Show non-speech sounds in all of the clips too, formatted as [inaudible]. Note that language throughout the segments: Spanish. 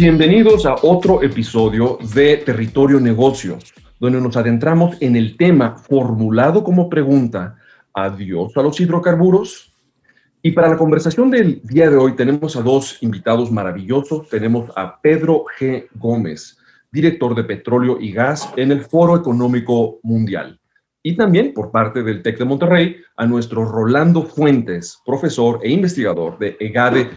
Bienvenidos a otro episodio de Territorio Negocios, donde nos adentramos en el tema formulado como pregunta, ¿adiós a los hidrocarburos? Y para la conversación del día de hoy tenemos a dos invitados maravillosos. Tenemos a Pedro G. Gómez, director de Petróleo y Gas en el Foro Económico Mundial. Y también por parte del TEC de Monterrey a nuestro Rolando Fuentes, profesor e investigador de EGADE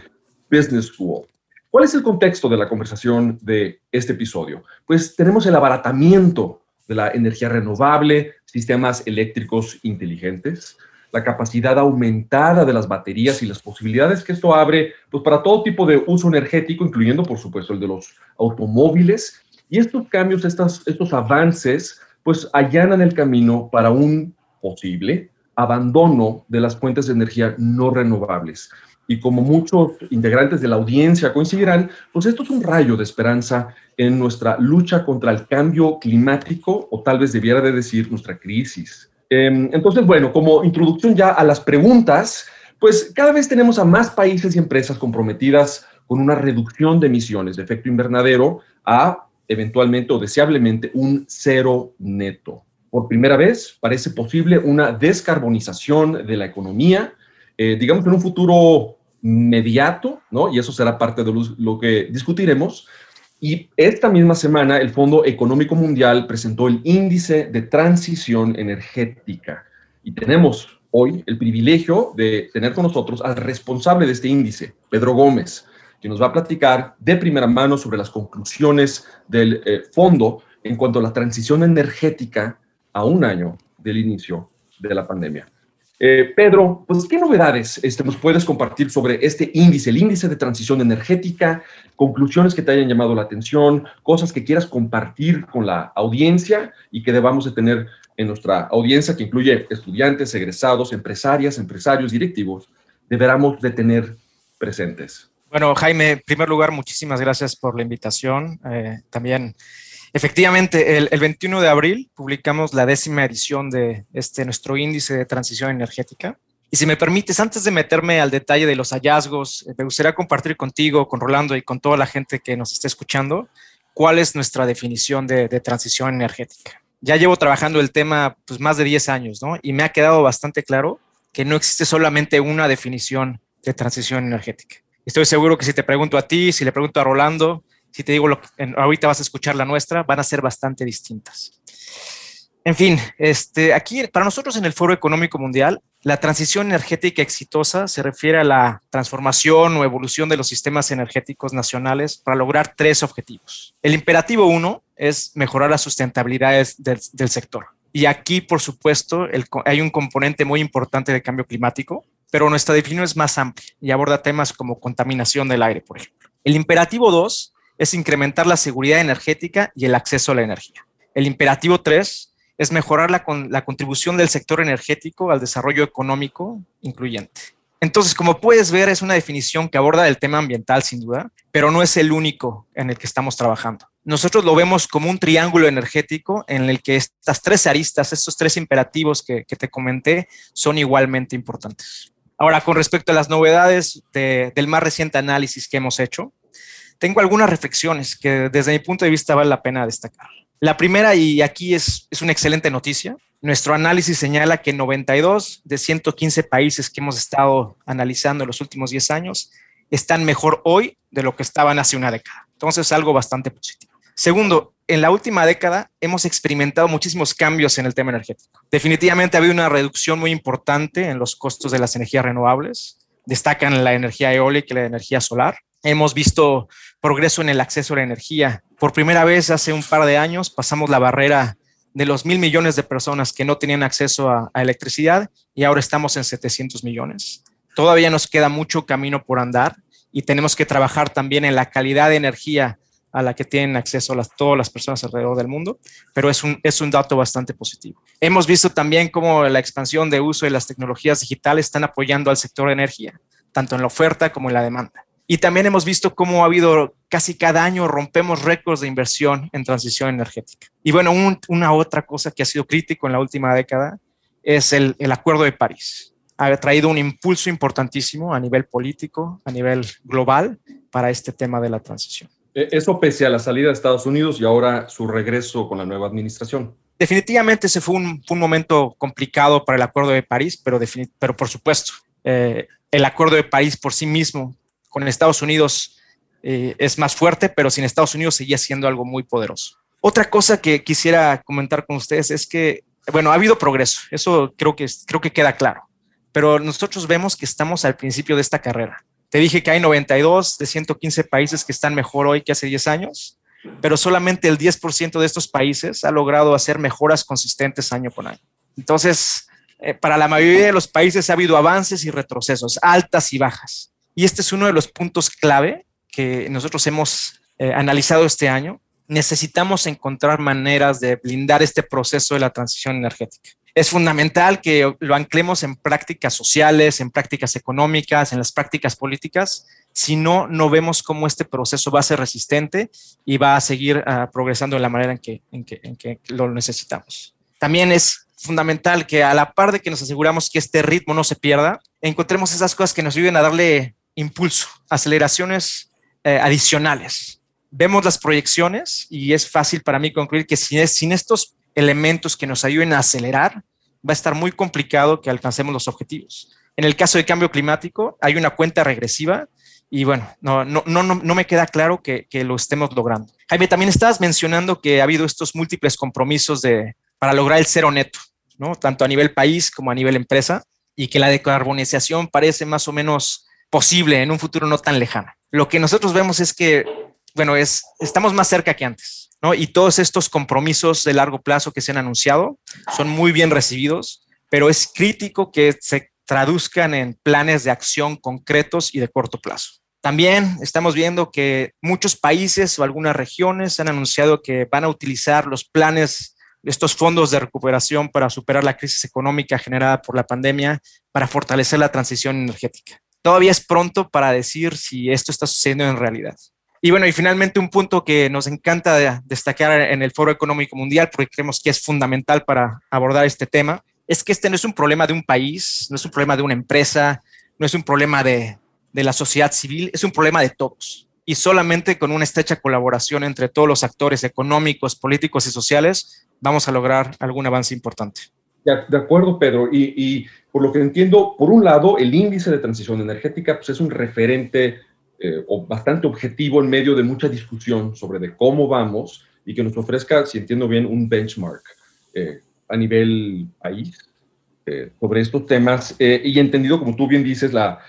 Business School. ¿Cuál es el contexto de la conversación de este episodio? Pues tenemos el abaratamiento de la energía renovable, sistemas eléctricos inteligentes, la capacidad aumentada de las baterías y las posibilidades que esto abre pues, para todo tipo de uso energético, incluyendo, por supuesto, el de los automóviles. Y estos cambios, estos, avances, pues allanan el camino para un posible abandono de las fuentes de energía no renovables. Y como muchos integrantes de la audiencia coincidirán, pues esto es un rayo de esperanza en nuestra lucha contra el cambio climático, o tal vez debiera de decir nuestra crisis Em, entonces, bueno, como introducción ya a las preguntas, pues cada vez tenemos a más países y empresas comprometidas con una reducción de emisiones de efecto invernadero a eventualmente o deseablemente un cero neto. Por primera vez parece posible una descarbonización de la economía, eh, digamos en un futuro inmediato, ¿no? Y eso será parte de lo que discutiremos, y esta misma semana el Fondo Económico Mundial presentó el índice de transición energética. Y tenemos hoy el privilegio de tener con nosotros al responsable de este índice, Pedro Gómez, que nos va a platicar de primera mano sobre las conclusiones del eh, fondo en cuanto a la transición energética a un año del inicio de la pandemia. Eh, Pedro, pues, ¿qué novedades este, nos puedes compartir sobre este índice, el índice de transición energética, conclusiones que te hayan llamado la atención, cosas que quieras compartir con la audiencia y que debamos de tener en nuestra audiencia, que incluye estudiantes, egresados, empresarias, empresarios, directivos, deberamos de tener presentes? Bueno, Jaime, en primer lugar, muchísimas gracias por la invitación. Eh, también Efectivamente, el, 21 de abril publicamos la décima edición de este nuestro índice de transición energética. Y si me permites, antes de meterme al detalle de los hallazgos, eh, me gustaría compartir contigo, con Rolando y con toda la gente que nos esté escuchando, cuál es nuestra definición de, transición energética. Ya llevo trabajando el tema pues, más de 10 años, ¿no? Y me ha quedado bastante claro que no existe solamente una definición de transición energética. Estoy seguro que si te pregunto a ti, si le pregunto a Rolando, si te digo, lo ahorita vas a escuchar la nuestra, van a ser bastante distintas. En fin, este, aquí para nosotros en el Foro Económico Mundial, la transición energética exitosa se refiere a la transformación o evolución de los sistemas energéticos nacionales para lograr tres objetivos. El imperativo uno es mejorar la sustentabilidad del, del sector. Y aquí, por supuesto, el, hay un componente muy importante de cambio climático, pero nuestra definición es más amplia y aborda temas como contaminación del aire, por ejemplo. El imperativo 2 es incrementar la seguridad energética y el acceso a la energía. El imperativo 3 es mejorar la, la contribución del sector energético al desarrollo económico incluyente. Entonces, como puedes ver, es una definición que aborda el tema ambiental sin duda, pero no es el único en el que estamos trabajando. Nosotros lo vemos como un triángulo energético en el que estas tres aristas, estos tres imperativos que, te comenté, son igualmente importantes. Ahora, con respecto a las novedades del más reciente análisis que hemos hecho, tengo algunas reflexiones que desde mi punto de vista vale la pena destacar. La primera, y aquí es, es una excelente noticia, nuestro análisis señala que 92 de 115 países que hemos estado analizando en los últimos 10 años están mejor hoy de lo que estaban hace una década. Entonces, algo bastante positivo. Segundo, en la última década hemos experimentado muchísimos cambios en el tema energético. Definitivamente ha habido una reducción muy importante en los costos de las energías renovables. Destacan la energía eólica y la energía solar. Hemos visto progreso en el acceso a la energía. Por primera vez hace un par de años pasamos la barrera de los mil millones de personas que no tenían acceso a, electricidad y ahora estamos en 700 millones. Todavía nos queda mucho camino por andar y tenemos que trabajar también en la calidad de energía a la que tienen acceso todas las personas alrededor del mundo, pero es un, es un dato bastante positivo. Hemos visto también cómo la expansión de uso de las tecnologías digitales están apoyando al sector de energía, tanto en la oferta como en la demanda. Y también hemos visto cómo ha habido casi cada año rompemos récords de inversión en transición energética. Y bueno, una otra cosa que ha sido crítico en la última década es el, el Acuerdo de París. Ha traído un impulso importantísimo a nivel político, a nivel global, para este tema de la transición. E, eso pese a la salida de Estados Unidos y ahora su regreso con la nueva administración. Definitivamente ese fue un, fue un momento complicado para el Acuerdo de París, pero, pero por supuesto, eh, el Acuerdo de París por sí mismo con Estados Unidos eh, es más fuerte, pero sin Estados Unidos seguía siendo algo muy poderoso. Otra cosa que quisiera comentar con ustedes es que, bueno, ha habido progreso, eso creo que, creo que queda claro, pero nosotros vemos que estamos al principio de esta carrera. Te dije que hay 92 de 115 países que están mejor hoy que hace 10 años, pero solamente el 10% de estos países ha logrado hacer mejoras consistentes año con año. Entonces, eh, para la mayoría de los países ha habido avances y retrocesos, altas y bajas. Y este es uno de los puntos clave que nosotros hemos eh, analizado este año. Necesitamos encontrar maneras de blindar este proceso de la transición energética. Es fundamental que lo anclemos en prácticas sociales, en prácticas económicas, en las prácticas políticas. Si no, no vemos cómo este proceso va a ser resistente y va a seguir uh, progresando de la manera en que lo necesitamos. También es fundamental que a la par de que nos aseguramos que este ritmo no se pierda, encontremos esas cosas que nos ayuden a darle impulso, aceleraciones eh, adicionales. Vemos las proyecciones y es fácil para mí concluir que sin, estos elementos que nos ayuden a acelerar, va a estar muy complicado que alcancemos los objetivos. En el caso de cambio climático, hay una cuenta regresiva y bueno, no, no, no, no me queda claro que, que, lo estemos logrando. Jaime, también estabas mencionando que ha habido estos múltiples compromisos de, para lograr el cero neto, ¿no? tanto a nivel país como a nivel empresa, y que la decarbonización parece más o menos posible en un futuro no tan lejano. Lo que nosotros vemos es que, bueno, es, estamos más cerca que antes, ¿no? Y todos estos compromisos de largo plazo que se han anunciado son muy bien recibidos, pero es crítico que se traduzcan en planes de acción concretos y de corto plazo. También estamos viendo que muchos países o algunas regiones han anunciado que van a utilizar los planes, estos fondos de recuperación para superar la crisis económica generada por la pandemia, para fortalecer la transición energética todavía es pronto para decir si esto está sucediendo en realidad. Y bueno, y finalmente un punto que nos encanta destacar en el Foro Económico Mundial, porque creemos que es fundamental para abordar este tema, es que este no es un problema de un país, no es un problema de una empresa, no es un problema de, de la sociedad civil, es un problema de todos. Y solamente con una estrecha colaboración entre todos los actores económicos, políticos y sociales vamos a lograr algún avance importante. De, acuerdo, Pedro. Y, por lo que entiendo, por un lado, el índice de transición energética pues, es un referente eh, bastante objetivo en medio de mucha discusión sobre de cómo vamos y que nos ofrezca, si entiendo bien, un benchmark eh, a nivel país eh, sobre estos temas. y entendido, como tú bien dices, la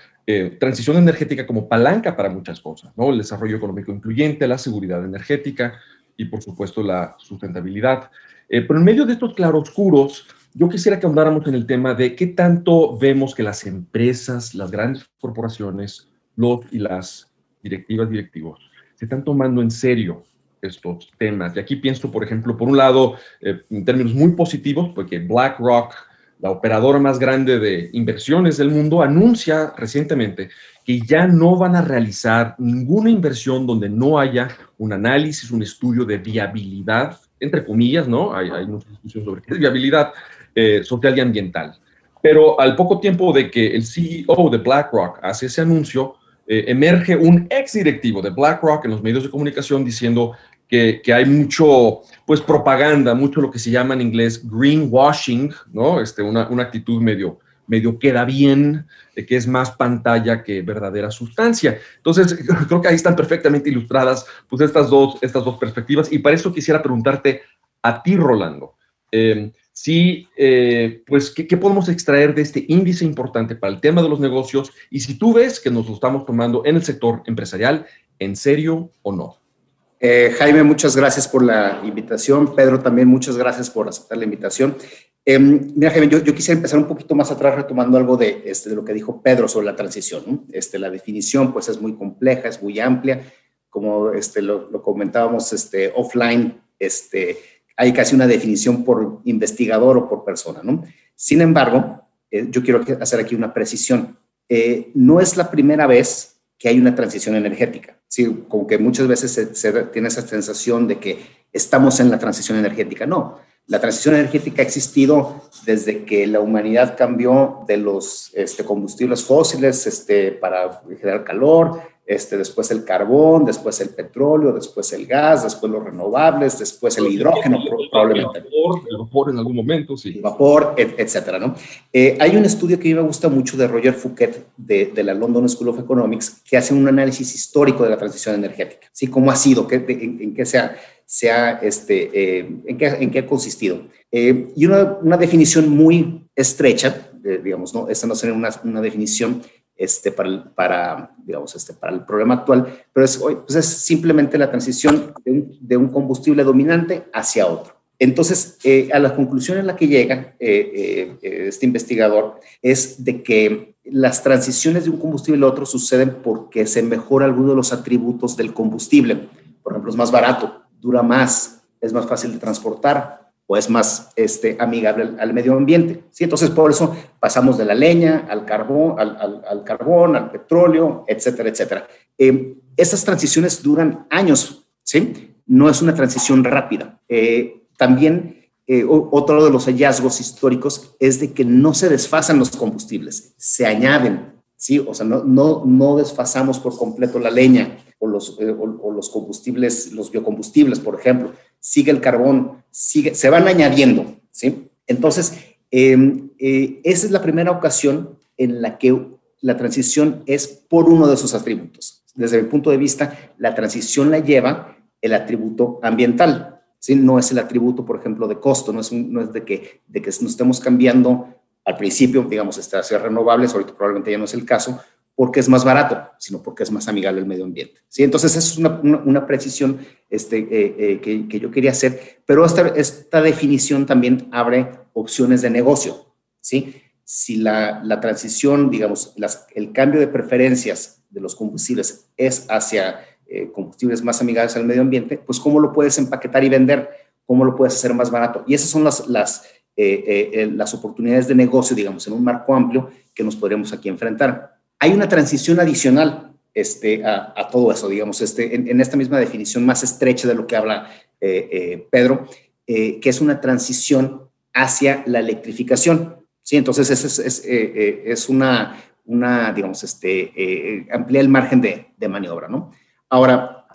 transición energética como palanca para muchas cosas, ¿no? El desarrollo económico incluyente, la seguridad energética y, por supuesto, la sustentabilidad. pero en medio de estos claroscuros, yo quisiera que ahondáramos en el tema de qué tanto vemos que las empresas, las grandes corporaciones, los y las directivas, directivos, se están tomando en serio estos temas. Y aquí pienso, por ejemplo, por un lado, eh, en términos muy positivos, porque BlackRock, la operadora más grande de inversiones del mundo, anuncia recientemente que ya no van a realizar ninguna inversión donde no haya un análisis, un estudio de viabilidad, entre comillas, ¿no? Hay, hay mucha sobre qué es viabilidad, eh, social y ambiental. Pero al poco tiempo de que el CEO de BlackRock hace ese anuncio, eh, emerge un ex directivo de BlackRock en los medios de comunicación diciendo que, que, hay mucho, pues, propaganda, mucho lo que se llama en inglés greenwashing, ¿no? Este, una, una actitud medio, medio queda bien, de que es más pantalla que verdadera sustancia. Entonces, [laughs] creo que ahí están perfectamente ilustradas, pues, estas dos, estas dos perspectivas. Y para eso quisiera preguntarte a ti, Rolando. Eh, sí, eh, pues, ¿qué, podemos extraer de este índice importante para el tema de los negocios? Y si tú ves que nos lo estamos tomando en el sector empresarial, ¿en serio o no? Eh, Jaime, muchas gracias por la invitación. Pedro, también muchas gracias por aceptar la invitación. Em, mira, Jaime, yo, quisiera empezar un poquito más atrás retomando algo de, este, de lo que dijo Pedro sobre la transición. Este, la definición pues es muy compleja, es muy amplia como este, lo, comentábamos este, offline, este, hay casi una definición por investigador o por persona, ¿no? Sin embargo, eh, yo quiero hacer aquí una precisión. Eh, no es la primera vez que hay una transición energética. Sí, como que muchas veces se, tiene esa sensación de que estamos en la transición energética. No, la transición energética ha existido desde que la humanidad cambió de los este, combustibles fósiles este, para generar calor, este, después el carbón, después el petróleo, después el gas, después los renovables, después el hidrógeno, probablemente. El vapor, el vapor en algún momento, sí. El vapor, etcétera, ¿no? Eh, hay un estudio que a mí me gusta mucho de Roger Fouquet, de, de, la London School of Economics, que hace un análisis histórico de la transición energética, ¿sí? ¿Cómo ha sido? Qué, en, qué se ha, este, eh, en, qué, en qué ha consistido? Eh, y una, una, definición muy estrecha, digamos, ¿no? Esta no sería una, una definición este, para, para, digamos, este, para el problema actual, pero es, pues es simplemente la transición de un, combustible dominante hacia otro. Entonces, eh, a la conclusión en la que llega eh, eh, este investigador es de que las transiciones de un combustible a otro suceden porque se mejora alguno de los atributos del combustible. Por ejemplo, es más barato, dura más, es más fácil de transportar, o es más este, amigable al, medio ambiente. ¿sí? Entonces, por eso pasamos de la leña al carbón, al, carbón, al petróleo, etcétera, etcétera. Eh, estas transiciones duran años, ¿sí? No es una transición rápida. Eh, también eh, otro de los hallazgos históricos es de que no se desfasan los combustibles, se añaden, ¿sí? O sea, no, no, no desfasamos por completo la leña o los, o los combustibles, los biocombustibles, por ejemplo, sigue el carbón, sigue, se van añadiendo, ¿sí? Entonces, em, eh, esa es la primera ocasión en la que la transición es por uno de sus atributos. Desde mi punto de vista, la transición la lleva el atributo ambiental, ¿sí? No es el atributo, por ejemplo, de costo, no es, no es de, que, de que nos estemos cambiando al principio, digamos, hacia renovables, ahorita probablemente ya no es el caso, porque es más barato, sino porque es más amigable al medio ambiente. ¿sí? Entonces, esa es una, una, precisión este, eh, eh, que, que, yo quería hacer, pero esta, esta definición también abre opciones de negocio. ¿sí? Si la, la transición, digamos, las, el cambio de preferencias de los combustibles es hacia eh, combustibles más amigables al medio ambiente, pues cómo lo puedes empaquetar y vender, cómo lo puedes hacer más barato. Y esas son las, las, las oportunidades de negocio, digamos, en un marco amplio que nos podríamos aquí enfrentar. Hay una transición adicional este, a, todo eso, digamos, este, en, esta misma definición más estrecha de lo que habla eh, eh, Pedro, eh, que es una transición hacia la electrificación. Sí, entonces es, es, una, digamos, este, amplía el margen de, maniobra, ¿no? Ahora,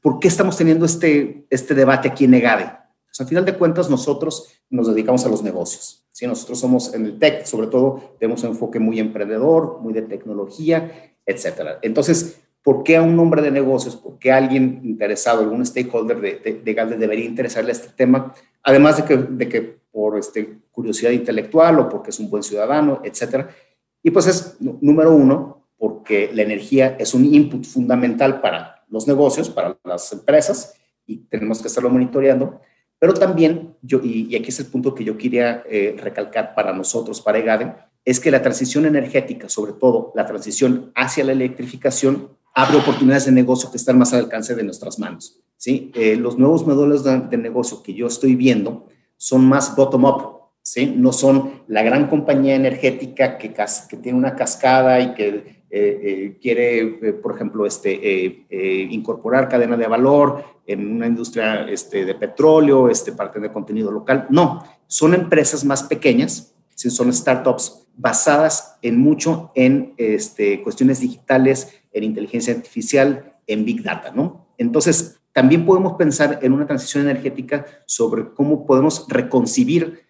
¿por qué estamos teniendo este, este debate aquí en Negade? Pues, al final de cuentas, nosotros nos dedicamos a los negocios. ¿Sí? Nosotros somos en el tech, sobre todo, tenemos un enfoque muy emprendedor, muy de tecnología, etcétera. Entonces, ¿por qué a un hombre de negocios, por qué alguien interesado, algún stakeholder de, de, de debería interesarle este tema? Además de que, de que por este, curiosidad intelectual o porque es un buen ciudadano, etcétera. Y pues es, número uno, porque la energía es un input fundamental para los negocios, para las empresas, y tenemos que estarlo monitoreando. Pero también, yo, y, aquí es el punto que yo quería eh, recalcar para nosotros, para EGADE, es que la transición energética, sobre todo la transición hacia la electrificación, abre oportunidades de negocio que están más al alcance de nuestras manos. ¿sí? Eh, los nuevos modelos de, negocio que yo estoy viendo son más bottom-up, ¿sí? no son la gran compañía energética que, que tiene una cascada y que eh, eh, quiere, eh, por ejemplo, este, incorporar cadena de valor en una industria este, de petróleo, este, parte de contenido local. No, son empresas más pequeñas, son startups basadas en mucho en este, cuestiones digitales, en inteligencia artificial, en big data, ¿no? Entonces, también podemos pensar en una transición energética sobre cómo podemos reconcibir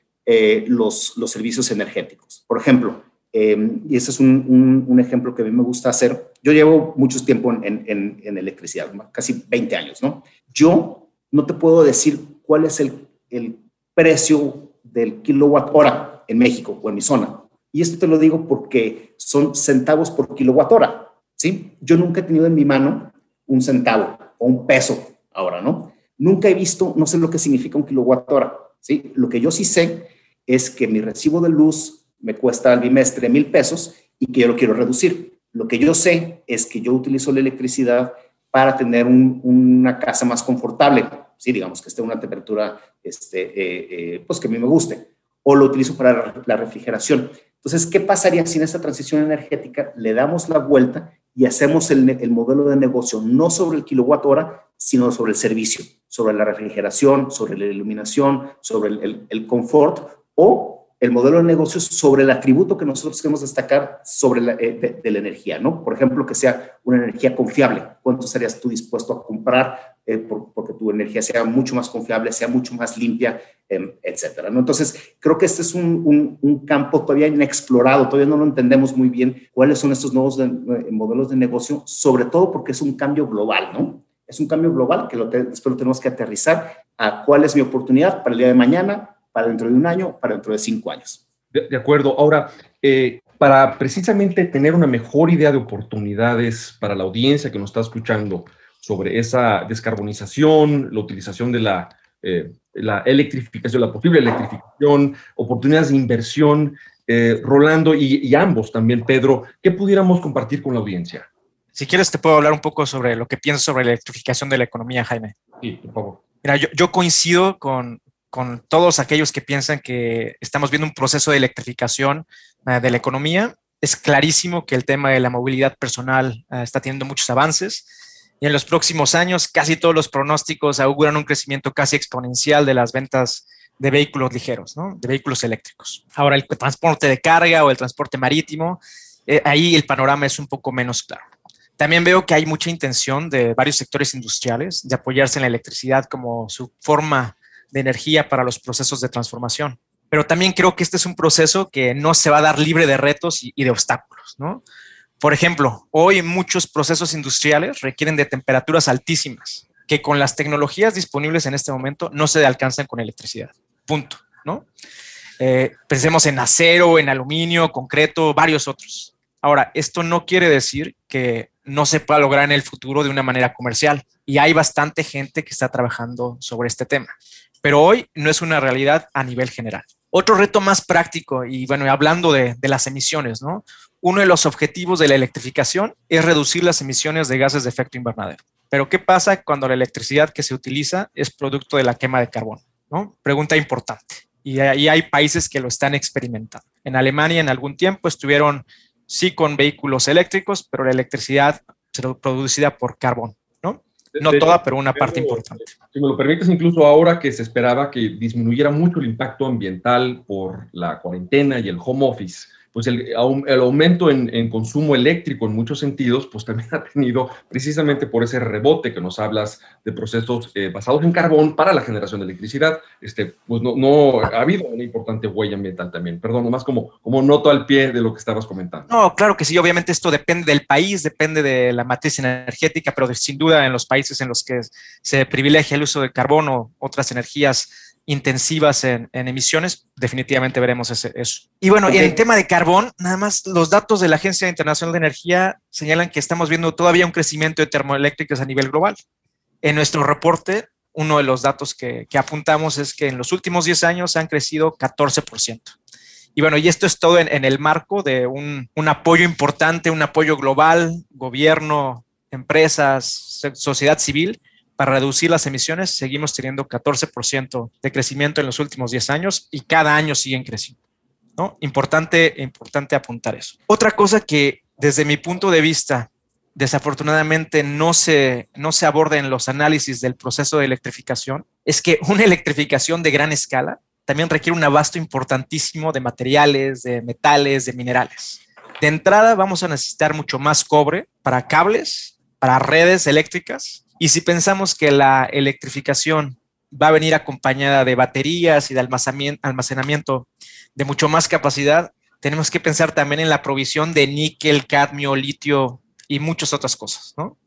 los servicios energéticos. Por ejemplo, Em, y ese es un, ejemplo que a mí me gusta hacer. Yo llevo mucho tiempo en, electricidad, casi 20 años, ¿no? Yo no te puedo decir cuál es el, precio del kilowatt hora en México o en mi zona. Y esto te lo digo porque son centavos por kilowatt hora, ¿sí? Yo nunca he tenido en mi mano un centavo o un peso ahora, ¿no? Nunca he visto, no sé lo que significa un kilowatt hora, ¿sí? Lo que yo sí sé es que mi recibo de luz me cuesta al bimestre mil pesos y que yo lo quiero reducir. Lo que yo sé es que yo utilizo la electricidad para tener una casa más confortable, sí, digamos que esté a una temperatura este, eh, eh, pues que a mí me guste, o lo utilizo para la refrigeración. Entonces, ¿qué pasaría si en esta transición energética le damos la vuelta y hacemos el, el modelo de negocio no sobre el kilowatt hora, sino sobre el servicio, sobre la refrigeración, sobre la iluminación, sobre el confort o el modelo de negocios sobre el atributo que nosotros queremos destacar sobre la, eh, de, la energía, ¿no? Por ejemplo, que sea una energía confiable. ¿Cuánto estarías tú dispuesto a comprar eh, porque tu energía sea mucho más confiable, sea mucho más limpia, em, etcétera, ¿no? Entonces, creo que este es un, un, campo todavía inexplorado, todavía no lo entendemos muy bien cuáles son estos nuevos eh, modelos de negocio, sobre todo porque es un cambio global, ¿no? Es un cambio global que lo después lo tenemos que aterrizar a cuál es mi oportunidad para el día de mañana, para dentro de un año, para dentro de cinco años. De, acuerdo. Ahora, eh, para precisamente tener una mejor idea de oportunidades para la audiencia que nos está escuchando sobre esa descarbonización, la utilización de la, eh, la electrificación, la posible electrificación, oportunidades de inversión, eh, Rolando y, y, ambos también, Pedro, ¿qué pudiéramos compartir con la audiencia? Si quieres, te puedo hablar un poco sobre lo que pienso sobre la electrificación de la economía, Jaime. Sí, por favor. Mira, yo, yo coincido con, con todos aquellos que piensan que estamos viendo un proceso de electrificación eh, de la economía. Es clarísimo que el tema de la movilidad personal eh, está teniendo muchos avances y en los próximos años casi todos los pronósticos auguran un crecimiento casi exponencial de las ventas de vehículos ligeros, ¿no? de vehículos eléctricos. Ahora, el transporte de carga o el transporte marítimo, eh, ahí el panorama es un poco menos claro. También veo que hay mucha intención de varios sectores industriales de apoyarse en la electricidad como su forma de energía para los procesos de transformación. Pero también creo que este es un proceso que no se va a dar libre de retos y, de obstáculos, ¿no? Por ejemplo, hoy muchos procesos industriales requieren de temperaturas altísimas que con las tecnologías disponibles en este momento no se alcanzan con electricidad. Punto, ¿no? Eh, pensemos en acero, en aluminio, concreto, varios otros. Ahora, esto no quiere decir que no se pueda lograr en el futuro de una manera comercial y hay bastante gente que está trabajando sobre este tema pero hoy no es una realidad a nivel general. Otro reto más práctico, y bueno, hablando de, las emisiones, ¿no? Uno de los objetivos de la electrificación es reducir las emisiones de gases de efecto invernadero. Pero ¿qué pasa cuando la electricidad que se utiliza es producto de la quema de carbón? Pregunta importante. Y ahí hay países que lo están experimentando. En Alemania en algún tiempo estuvieron sí con vehículos eléctricos, pero la electricidad producida por carbón. No toda, pero una parte importante. Si me lo permites, incluso ahora que se esperaba que disminuyera mucho el impacto ambiental por la cuarentena y el home office, pues el, aumento en, consumo eléctrico en muchos sentidos, pues también [laughs] ha tenido precisamente por ese rebote que nos hablas de procesos eh, basados en carbón para la generación de electricidad, este, pues no, no, ha habido una importante huella ambiental también. Perdón, nomás como, como noto al pie de lo que estabas comentando. No, claro que sí, obviamente esto depende del país, depende de la matriz energética, pero sin duda en los países en los que se privilegia el uso de carbón o otras energías intensivas en, emisiones, definitivamente veremos ese, eso. Y bueno, en el tema de carbón, nada más los datos de la Agencia Internacional de Energía señalan que estamos viendo todavía un crecimiento de termoeléctricas a nivel global. En nuestro reporte, uno de los datos que, apuntamos es que en los últimos 10 años han crecido 14%. Y bueno, y esto es todo en, en el marco de un, un apoyo importante, un apoyo global, gobierno, empresas, sociedad civil, para reducir las emisiones, seguimos teniendo 14% de crecimiento en los últimos 10 años y cada año siguen creciendo. ¿no? Importante, importante apuntar eso. Otra cosa que desde mi punto de vista, desafortunadamente no se, no se aborda en los análisis del proceso de electrificación, es que una electrificación de gran escala también requiere un abasto importantísimo de materiales, de metales, de minerales. De entrada vamos a necesitar mucho más cobre para cables, para redes eléctricas, y si pensamos que la electrificación va a venir acompañada de baterías y de almacenamiento de mucho más capacidad, tenemos que pensar también en la provisión de níquel, cadmio, litio y muchas otras cosas, ¿no?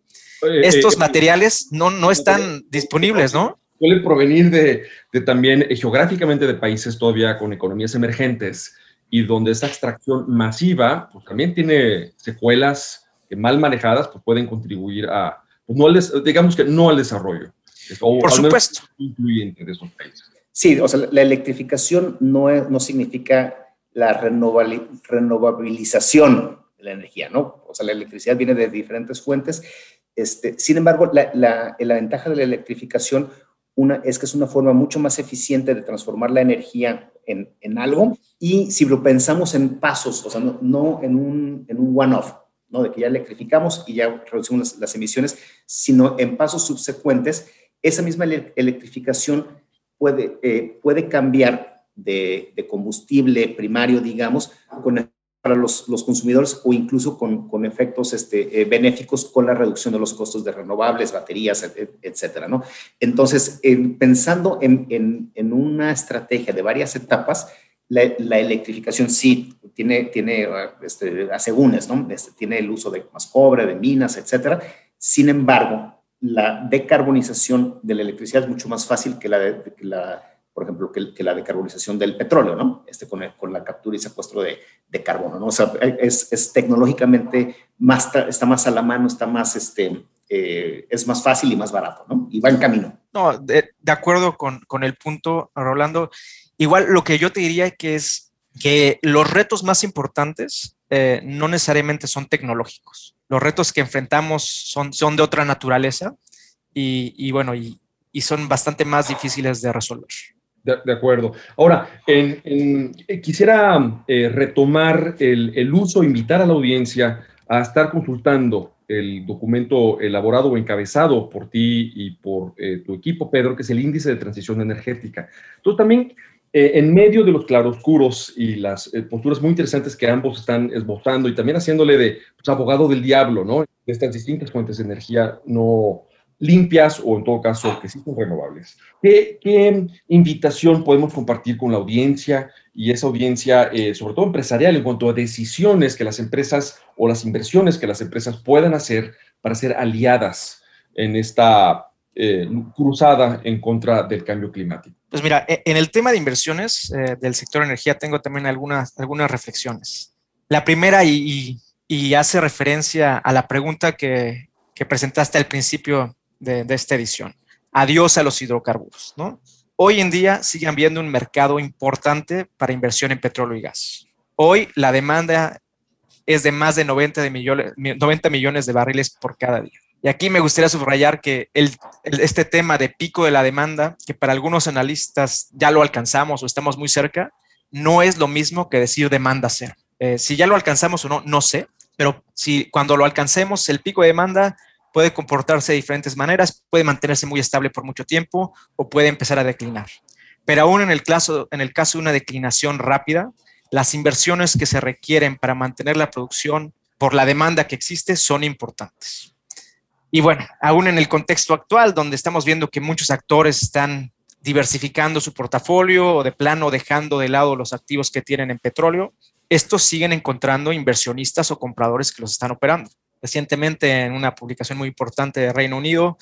Estos eh, materiales no, no están disponibles, ¿no? Suelen provenir de, de también eh, geográficamente de países todavía con economías emergentes y donde esa extracción masiva pues, también tiene secuelas que mal manejadas pues, pueden contribuir a, no al digamos que no al desarrollo. Por supuesto. Incluyente de esos países. Sí, o sea, la electrificación no, no significa la renovabilización de la energía, ¿no? O sea, la electricidad viene de diferentes fuentes. Este, sin embargo, la, la, la, ventaja de la electrificación una, es que es una forma mucho más eficiente de transformar la energía en, en algo y si lo pensamos en pasos, o sea, no, no en un, en un one-off, ¿no? de que ya electrificamos y ya reducimos las, emisiones, sino en pasos subsecuentes, esa misma electrificación puede, eh, puede cambiar de, combustible primario, digamos, con para los, los, consumidores o incluso con, con efectos este, eh, benéficos con la reducción de los costos de renovables, baterías, etcétera, ¿no? Entonces, pensando en, en, en, una estrategia de varias etapas, la, la electrificación sí tiene, tiene este, asegúnes, ¿no? Este, tiene el uso de más cobre, de minas, etcétera. Sin embargo, la decarbonización de la electricidad es mucho más fácil que la, de, que la por ejemplo, que, que, la decarbonización del petróleo, ¿no? Este, con, el, con la captura y secuestro de, de, carbono, ¿no? O sea, es, es tecnológicamente más, está más a la mano, está más, este, eh, es más fácil y más barato, ¿no? Y va en camino. No, de, de acuerdo con, con, el punto, Rolando. Igual lo que yo te diría que es que los retos más importantes eh, no necesariamente son tecnológicos. Los retos que enfrentamos son, son de otra naturaleza y, y bueno, y, y son bastante más difíciles de resolver. De, de, acuerdo. Ahora, en, en, eh, quisiera eh, retomar el, el, uso, invitar a la audiencia a estar consultando el documento elaborado o encabezado por ti y por eh, tu equipo, Pedro, que es el índice de transición energética. Tú también, eh, en medio de los claroscuros y las eh, posturas muy interesantes que ambos están esbozando y también haciéndole de pues, abogado del diablo, ¿no? De estas distintas fuentes de energía no, limpias o en todo caso que sí son renovables. ¿Qué, ¿Qué, invitación podemos compartir con la audiencia y esa audiencia, eh, sobre todo empresarial, en cuanto a decisiones que las empresas o las inversiones que las empresas puedan hacer para ser aliadas en esta eh, cruzada en contra del cambio climático? Pues mira, e, en el tema de inversiones eh, del sector energía tengo también algunas, algunas reflexiones. La primera y, y, hace referencia a la pregunta que, que presentaste al principio de, de, esta edición. Adiós a los hidrocarburos, ¿no? Hoy en día siguen viendo un mercado importante para inversión en petróleo y gas. Hoy la demanda es de más de 90, de millones, 90 millones de barriles por cada día. Y aquí me gustaría subrayar que este tema de pico de la demanda, que para algunos analistas ya lo alcanzamos o estamos muy cerca, no es lo mismo que decir demanda cero. Eh, si ya lo alcanzamos o no, no sé, pero si cuando lo alcancemos, el pico de demanda puede comportarse de diferentes maneras, puede mantenerse muy estable por mucho tiempo o puede empezar a declinar. Pero aún en el caso de una declinación rápida, las inversiones que se requieren para mantener la producción por la demanda que existe son importantes. Y bueno, aún en el contexto actual, donde estamos viendo que muchos actores están diversificando su portafolio o de plano dejando de lado los activos que tienen en petróleo, estos siguen encontrando inversionistas o compradores que los están operando recientemente en una publicación muy importante de Reino Unido,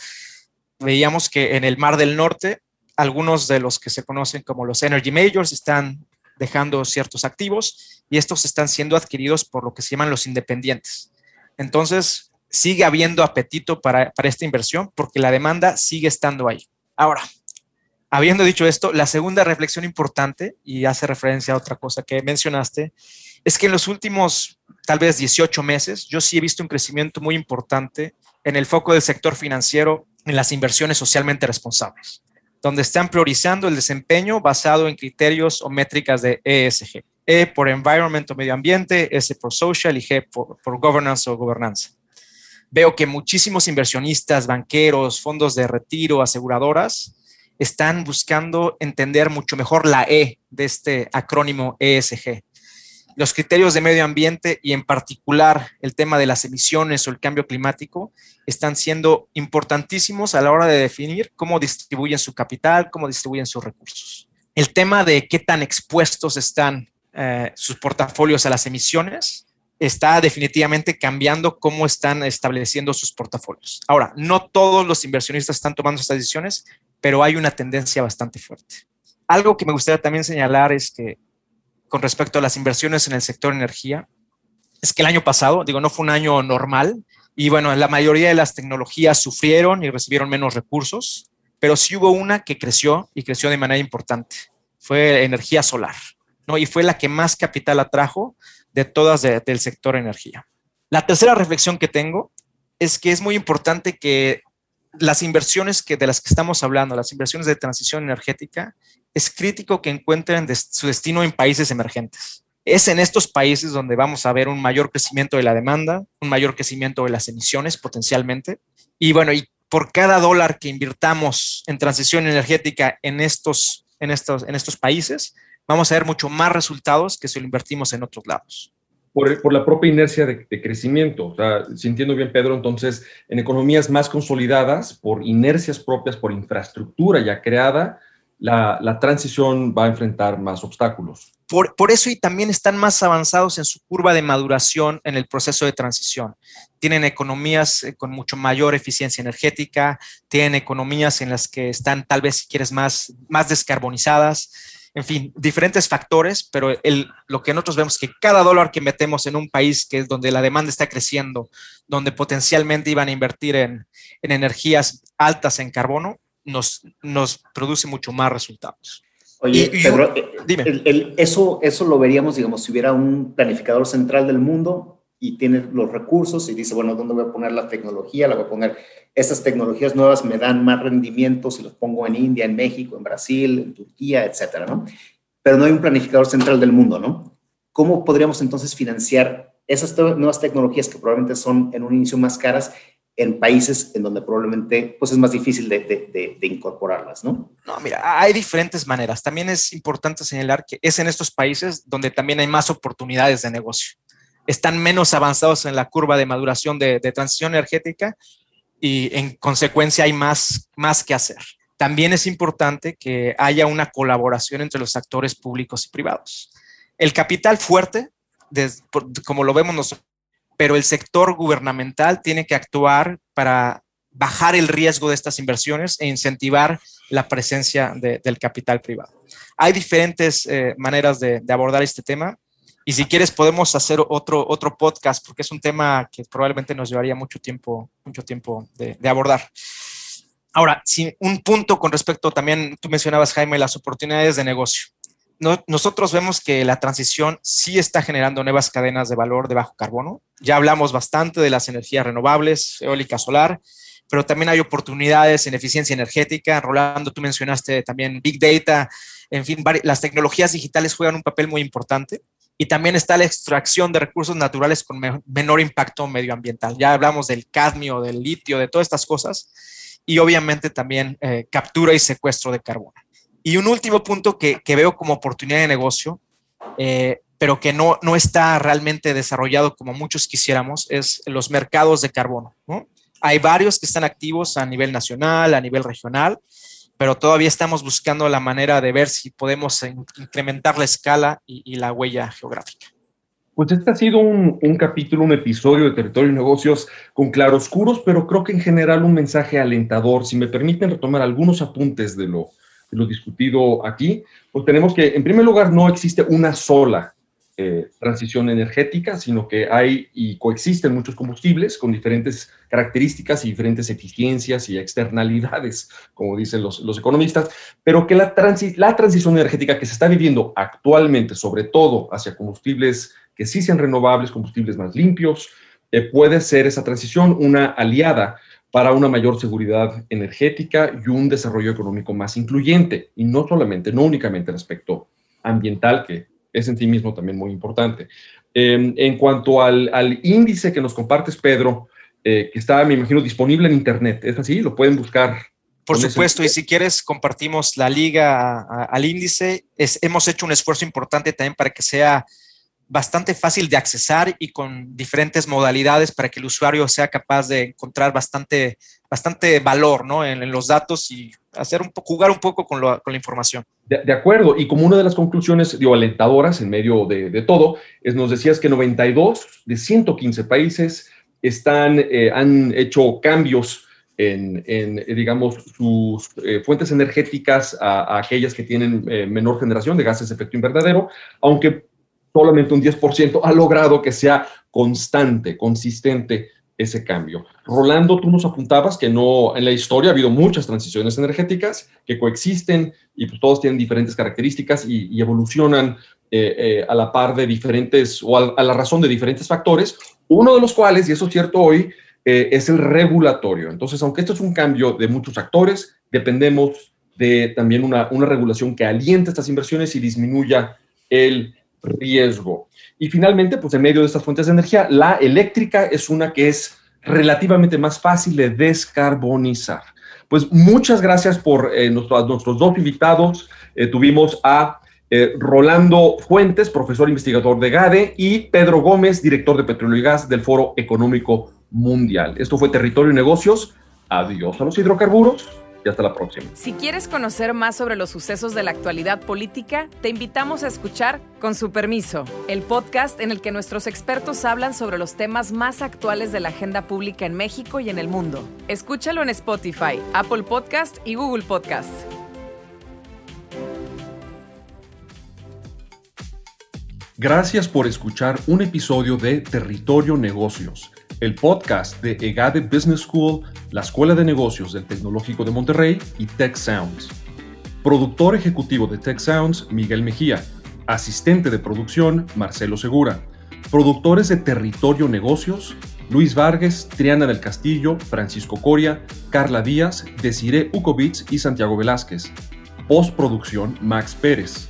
veíamos que en el Mar del Norte, algunos de los que se conocen como los Energy Majors están dejando ciertos activos y estos están siendo adquiridos por lo que se llaman los independientes. Entonces, sigue habiendo apetito para, para esta inversión porque la demanda sigue estando ahí. Ahora, habiendo dicho esto, la segunda reflexión importante, y hace referencia a otra cosa que mencionaste, es que en los últimos tal vez 18 meses, yo sí he visto un crecimiento muy importante en el foco del sector financiero en las inversiones socialmente responsables, donde están priorizando el desempeño basado en criterios o métricas de ESG. E por environment o medio ambiente, S por social y G por, por governance o gobernanza. Veo que muchísimos inversionistas, banqueros, fondos de retiro, aseguradoras, están buscando entender mucho mejor la E de este acrónimo ESG los criterios de medio ambiente y en particular el tema de las emisiones o el cambio climático están siendo importantísimos a la hora de definir cómo distribuyen su capital, cómo distribuyen sus recursos. El tema de qué tan expuestos están eh, sus portafolios a las emisiones está definitivamente cambiando cómo están estableciendo sus portafolios. Ahora, no todos los inversionistas están tomando estas decisiones, pero hay una tendencia bastante fuerte. Algo que me gustaría también señalar es que con respecto a las inversiones en el sector energía es que el año pasado, digo, no fue un año normal y bueno, la mayoría de las tecnologías sufrieron y recibieron menos recursos, pero sí hubo una que creció y creció de manera importante. Fue energía solar, ¿no? Y fue la que más capital atrajo de todas de, del sector energía. La tercera reflexión que tengo es que es muy importante que las inversiones que, de las que estamos hablando, las inversiones de transición energética, es crítico que encuentren su destino en países emergentes. Es en estos países donde vamos a ver un mayor crecimiento de la demanda, un mayor crecimiento de las emisiones potencialmente. Y bueno, y por cada dólar que invirtamos en transición energética en estos, en estos, en estos países, vamos a ver mucho más resultados que si lo invertimos en otros lados. Por, por la propia inercia de, de, crecimiento. O sea, si entiendo bien, Pedro, entonces, en economías más consolidadas, por inercias propias, por infraestructura ya creada, la, la transición va a enfrentar más obstáculos. Por, por, eso y también están más avanzados en su curva de maduración en el proceso de transición. Tienen economías eh, con mucho mayor eficiencia energética, tienen economías en las que están tal vez, si quieres, más, más descarbonizadas. En fin, diferentes factores, pero el, lo que nosotros vemos es que cada dólar que metemos en un país que es donde la demanda está creciendo, donde potencialmente iban a invertir en, en energías altas en carbono, nos, nos produce mucho más resultados. Oye, y, Pedro, y, dime. El, el, eso, eso lo veríamos, digamos, si hubiera un planificador central del mundo y tiene los recursos y dice, bueno, ¿dónde voy a poner la tecnología? La voy a poner, estas tecnologías nuevas me dan más rendimiento si los pongo en India, en México, en Brasil, en Turquía, etcétera, ¿no? Pero no hay un planificador central del mundo, ¿no? ¿Cómo podríamos entonces financiar esas nuevas tecnologías que probablemente son en un inicio más caras en países en donde probablemente pues es más difícil de, de, de, incorporarlas, ¿no? No, mira, hay diferentes maneras. También es importante señalar que es en estos países donde también hay más oportunidades de negocio. Están menos avanzados en la curva de maduración de, transición energética y en consecuencia hay más, más que hacer. También es importante que haya una colaboración entre los actores públicos y privados. El capital fuerte, como lo vemos nosotros, pero el sector gubernamental tiene que actuar para bajar el riesgo de estas inversiones e incentivar la presencia de, del capital privado. Hay diferentes eh, maneras de, abordar este tema y si quieres podemos hacer otro, otro podcast porque es un tema que probablemente nos llevaría mucho tiempo, mucho tiempo de, de abordar. Ahora, si un punto con respecto también, tú mencionabas, Jaime, las oportunidades de negocio no, nosotros vemos que la transición sí está generando nuevas cadenas de valor de bajo carbono. Ya hablamos bastante de las energías renovables, eólica, solar, pero también hay oportunidades en eficiencia energética. Rolando, tú mencionaste también Big Data, en fin, las tecnologías digitales juegan un papel muy importante. Y también está la extracción de recursos naturales con menor impacto medioambiental. Ya hablamos del cadmio, del litio, de todas estas cosas. Y obviamente también eh, captura y secuestro de carbono. Y un último punto que, veo como oportunidad de negocio, eh, pero que no, no está realmente desarrollado como muchos quisiéramos, es los mercados de carbono. ¿no? Hay varios que están activos a nivel nacional, a nivel regional, pero todavía estamos buscando la manera de ver si podemos incrementar la escala y, la huella geográfica. Pues este ha sido un, capítulo, un episodio de Territorio y Negocios con claroscuros, pero creo que en general un mensaje alentador. Si me permiten retomar algunos apuntes de lo, lo discutido aquí, pues tenemos que, en primer lugar, no existe una sola eh, transición energética, sino que hay y coexisten muchos combustibles con diferentes características y diferentes eficiencias y externalidades, como dicen los, economistas, pero que la transición energética que se está viviendo actualmente, sobre todo hacia combustibles que sí sean renovables, combustibles más limpios, eh, puede ser esa transición una aliada para una mayor seguridad energética y un desarrollo económico más incluyente, y no solamente, no únicamente el aspecto ambiental, que es en sí mismo también muy importante. Eh, en cuanto al, al, índice que nos compartes, Pedro, eh, que está, me imagino, disponible en Internet, ¿es así? ¿Lo pueden buscar? Por supuesto, ese... y si quieres, compartimos la liga a, a, al índice. Es, hemos hecho un esfuerzo importante también para que sea bastante fácil de accesar y con diferentes modalidades para que el usuario sea capaz de encontrar bastante, bastante valor ¿no? en, en los datos y hacer un, jugar un poco con, lo, con la información. De, de, acuerdo, y como una de las conclusiones digo, alentadoras en medio de, de, todo, es nos decías que 92 de 115 países están, eh, han hecho cambios en, en, digamos, sus eh, fuentes energéticas a, a, aquellas que tienen eh, menor generación de gases de efecto invernadero, aunque solamente un 10% ha logrado que sea constante, consistente ese cambio. Rolando, tú nos apuntabas que no, en la historia ha habido muchas transiciones energéticas que coexisten y pues todos tienen diferentes características y, evolucionan eh, eh, a la par de diferentes o a, a, la razón de diferentes factores, uno de los cuales, y eso es cierto hoy, eh, es el regulatorio. Entonces, aunque esto es un cambio de muchos actores, dependemos de también una, una regulación que aliente estas inversiones y disminuya el riesgo. Y finalmente, pues en medio de estas fuentes de energía, la eléctrica es una que es relativamente más fácil de descarbonizar. Pues muchas gracias por eh, nuestros, nuestros dos invitados. Eh, tuvimos a eh, Rolando Fuentes, profesor investigador de GADE, y Pedro Gómez, director de Petróleo y Gas del Foro Económico Mundial. Esto fue Territorio y Negocios. Adiós a los hidrocarburos y hasta la próxima. Si quieres conocer más sobre los sucesos de la actualidad política, te invitamos a escuchar Con su permiso, el podcast en el que nuestros expertos hablan sobre los temas más actuales de la agenda pública en México y en el mundo. Escúchalo en Spotify, Apple Podcast y Google Podcast. Gracias por escuchar un episodio de Territorio Negocios, el podcast de EGADE Business School, la Escuela de Negocios del Tecnológico de Monterrey y Tech Sounds. Productor ejecutivo de Tech Sounds, Miguel Mejía. Asistente de producción, Marcelo Segura. Productores de Territorio Negocios, Luis Vargas, Triana del Castillo, Francisco Coria, Carla Díaz, Desiree Ukovitz y Santiago Velázquez. Postproducción, Max Pérez.